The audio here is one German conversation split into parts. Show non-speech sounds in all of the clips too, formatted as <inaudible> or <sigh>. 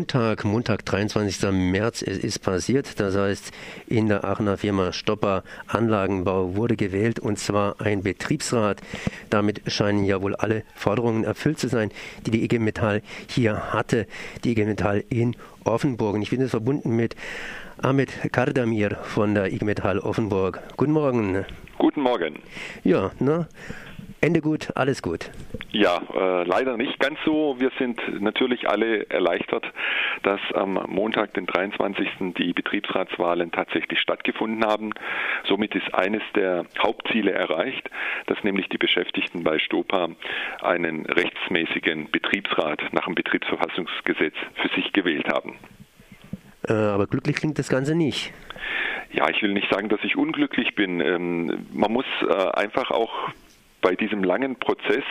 Montag, Montag, 23. März, es ist passiert. Das heißt, in der Aachener Firma Stopper Anlagenbau wurde gewählt und zwar ein Betriebsrat. Damit scheinen ja wohl alle Forderungen erfüllt zu sein, die die IG Metall hier hatte. Die IG Metall in Offenburg. Und ich bin jetzt verbunden mit Ahmed Kardamir von der IG Metall Offenburg. Guten Morgen. Guten Morgen. Ja, ne? Ende gut, alles gut. Ja, äh, leider nicht ganz so. Wir sind natürlich alle erleichtert, dass am Montag, den 23. die Betriebsratswahlen tatsächlich stattgefunden haben. Somit ist eines der Hauptziele erreicht, dass nämlich die Beschäftigten bei Stopa einen rechtsmäßigen Betriebsrat nach dem Betriebsverfassungsgesetz für sich gewählt haben. Äh, aber glücklich klingt das Ganze nicht. Ja, ich will nicht sagen, dass ich unglücklich bin. Ähm, man muss äh, einfach auch bei diesem langen Prozess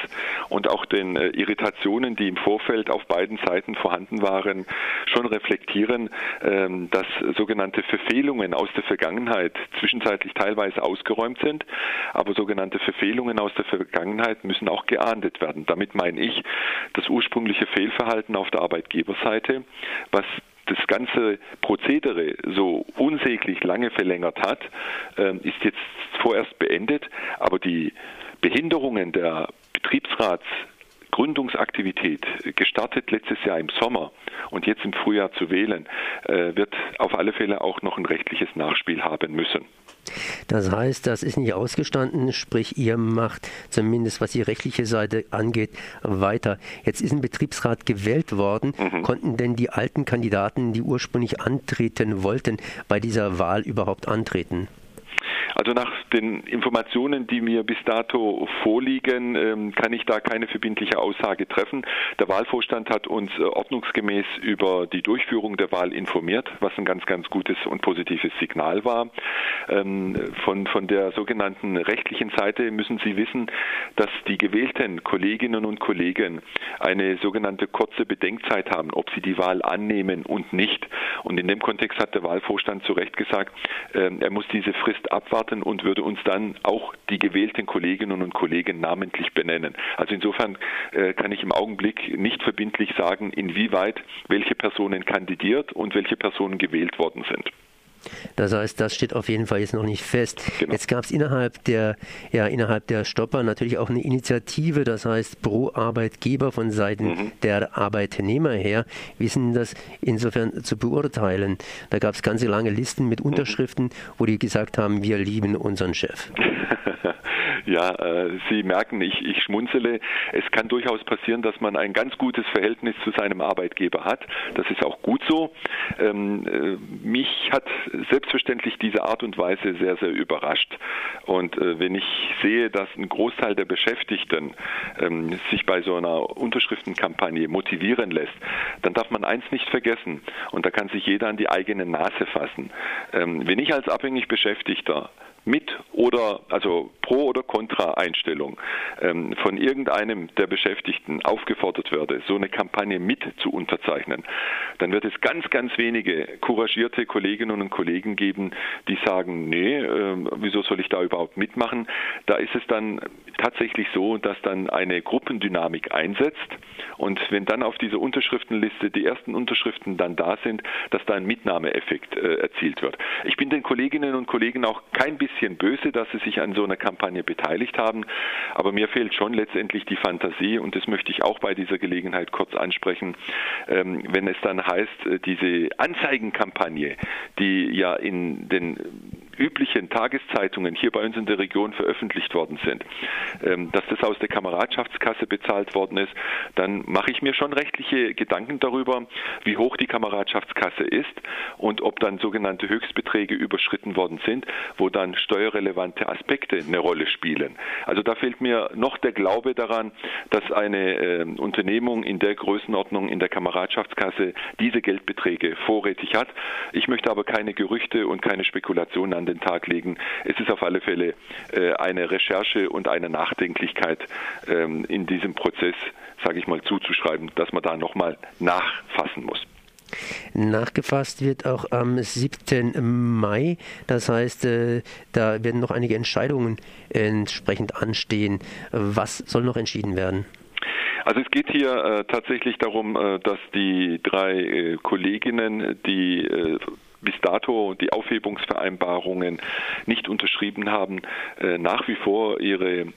und auch den äh, Irritationen, die im Vorfeld auf beiden Seiten vorhanden waren, schon reflektieren, ähm, dass sogenannte Verfehlungen aus der Vergangenheit zwischenzeitlich teilweise ausgeräumt sind, aber sogenannte Verfehlungen aus der Vergangenheit müssen auch geahndet werden. Damit meine ich das ursprüngliche Fehlverhalten auf der Arbeitgeberseite, was das ganze Prozedere so unsäglich lange verlängert hat, ähm, ist jetzt vorerst beendet, aber die Behinderungen der Betriebsratsgründungsaktivität gestartet letztes Jahr im Sommer und jetzt im Frühjahr zu wählen, äh, wird auf alle Fälle auch noch ein rechtliches Nachspiel haben müssen. Das heißt, das ist nicht ausgestanden, sprich, ihr macht zumindest was die rechtliche Seite angeht, weiter. Jetzt ist ein Betriebsrat gewählt worden. Mhm. Konnten denn die alten Kandidaten, die ursprünglich antreten wollten, bei dieser Wahl überhaupt antreten? Also nach den Informationen, die mir bis dato vorliegen, ähm, kann ich da keine verbindliche Aussage treffen. Der Wahlvorstand hat uns äh, ordnungsgemäß über die Durchführung der Wahl informiert, was ein ganz, ganz gutes und positives Signal war. Ähm, von, von der sogenannten rechtlichen Seite müssen Sie wissen, dass die gewählten Kolleginnen und Kollegen eine sogenannte kurze Bedenkzeit haben, ob sie die Wahl annehmen und nicht. Und in dem Kontext hat der Wahlvorstand zu Recht gesagt, ähm, er muss diese Frist abwarten abwarten und würde uns dann auch die gewählten Kolleginnen und Kollegen namentlich benennen. Also insofern äh, kann ich im Augenblick nicht verbindlich sagen, inwieweit welche Personen kandidiert und welche Personen gewählt worden sind. Das heißt, das steht auf jeden Fall jetzt noch nicht fest. Genau. Jetzt gab es innerhalb der, ja, innerhalb der Stopper natürlich auch eine Initiative, das heißt pro Arbeitgeber von Seiten mhm. der Arbeitnehmer her. Wie sind das insofern zu beurteilen? Da gab es ganze lange Listen mit mhm. Unterschriften, wo die gesagt haben, wir lieben unseren Chef. <laughs> Ja, äh, Sie merken, ich, ich schmunzele. Es kann durchaus passieren, dass man ein ganz gutes Verhältnis zu seinem Arbeitgeber hat. Das ist auch gut so. Ähm, äh, mich hat selbstverständlich diese Art und Weise sehr, sehr überrascht. Und äh, wenn ich sehe, dass ein Großteil der Beschäftigten ähm, sich bei so einer Unterschriftenkampagne motivieren lässt, dann darf man eins nicht vergessen. Und da kann sich jeder an die eigene Nase fassen. Ähm, wenn ich als abhängig Beschäftigter mit oder also pro oder contra Einstellung ähm, von irgendeinem der Beschäftigten aufgefordert werde, so eine Kampagne mit zu unterzeichnen, dann wird es ganz, ganz wenige couragierte Kolleginnen und Kollegen geben, die sagen, nee, äh, wieso soll ich da überhaupt mitmachen? Da ist es dann tatsächlich so, dass dann eine Gruppendynamik einsetzt und wenn dann auf dieser Unterschriftenliste die ersten Unterschriften dann da sind, dass da ein Mitnahmeeffekt äh, erzielt wird. Ich bin den Kolleginnen und Kollegen auch kein bisschen bisschen böse, dass sie sich an so einer Kampagne beteiligt haben. Aber mir fehlt schon letztendlich die Fantasie und das möchte ich auch bei dieser Gelegenheit kurz ansprechen, ähm, wenn es dann heißt, äh, diese Anzeigenkampagne, die ja in den üblichen Tageszeitungen hier bei uns in der Region veröffentlicht worden sind, ähm, dass das aus der Kameradschaftskasse bezahlt worden ist, dann mache ich mir schon rechtliche Gedanken darüber, wie hoch die Kameradschaftskasse ist und ob dann sogenannte Höchstbeträge überschritten worden sind, wo dann steuerrelevante Aspekte eine Rolle spielen. Also da fehlt mir noch der Glaube daran, dass eine äh, Unternehmung in der Größenordnung in der Kameradschaftskasse diese Geldbeträge vorrätig hat. Ich möchte aber keine Gerüchte und keine Spekulationen an den Tag legen. Es ist auf alle Fälle äh, eine Recherche und eine Nachdenklichkeit ähm, in diesem Prozess, sage ich mal, zuzuschreiben, dass man da nochmal nachfassen muss. Nachgefasst wird auch am 7. Mai. Das heißt, äh, da werden noch einige Entscheidungen entsprechend anstehen. Was soll noch entschieden werden? Also es geht hier äh, tatsächlich darum, äh, dass die drei äh, Kolleginnen, die bis dato die Aufhebungsvereinbarungen nicht unterschrieben haben, äh, nach wie vor ihre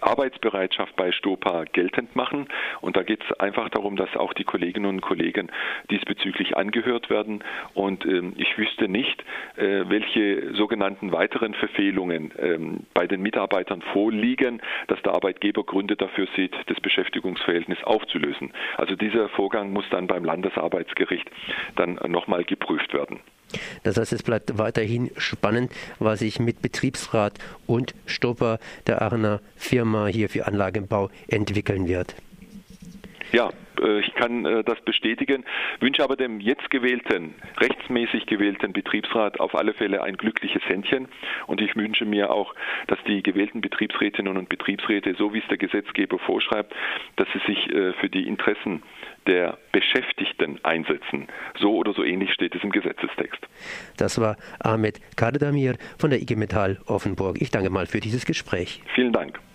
Arbeitsbereitschaft bei Stopa geltend machen. Und da geht es einfach darum, dass auch die Kolleginnen und Kollegen diesbezüglich angehört werden. Und ähm, ich wüsste nicht, äh, welche sogenannten weiteren Verfehlungen ähm, bei den Mitarbeitern vorliegen, dass der Arbeitgeber Gründe dafür sieht, das Beschäftigungsverhältnis aufzulösen. Also dieser Vorgang muss dann beim Landesarbeitsgericht dann nochmal geprüft werden. Das heißt, es bleibt weiterhin spannend, was sich mit Betriebsrat und Stopper der Aachener Firma hier für Anlagenbau entwickeln wird. Ja, ich kann äh, das bestätigen, wünsche aber dem jetzt gewählten, rechtsmäßig gewählten Betriebsrat auf alle Fälle ein glückliches Händchen und ich wünsche mir auch, dass die gewählten Betriebsrätinnen und Betriebsräte, so wie es der Gesetzgeber vorschreibt, dass sie sich äh, für die Interessen der Beschäftigten einsetzen. So oder so ähnlich steht es im Gesetzestext. Das war Ahmed Kadedamir von der IG Metall Offenburg. Ich danke mal für dieses Gespräch. Vielen Dank.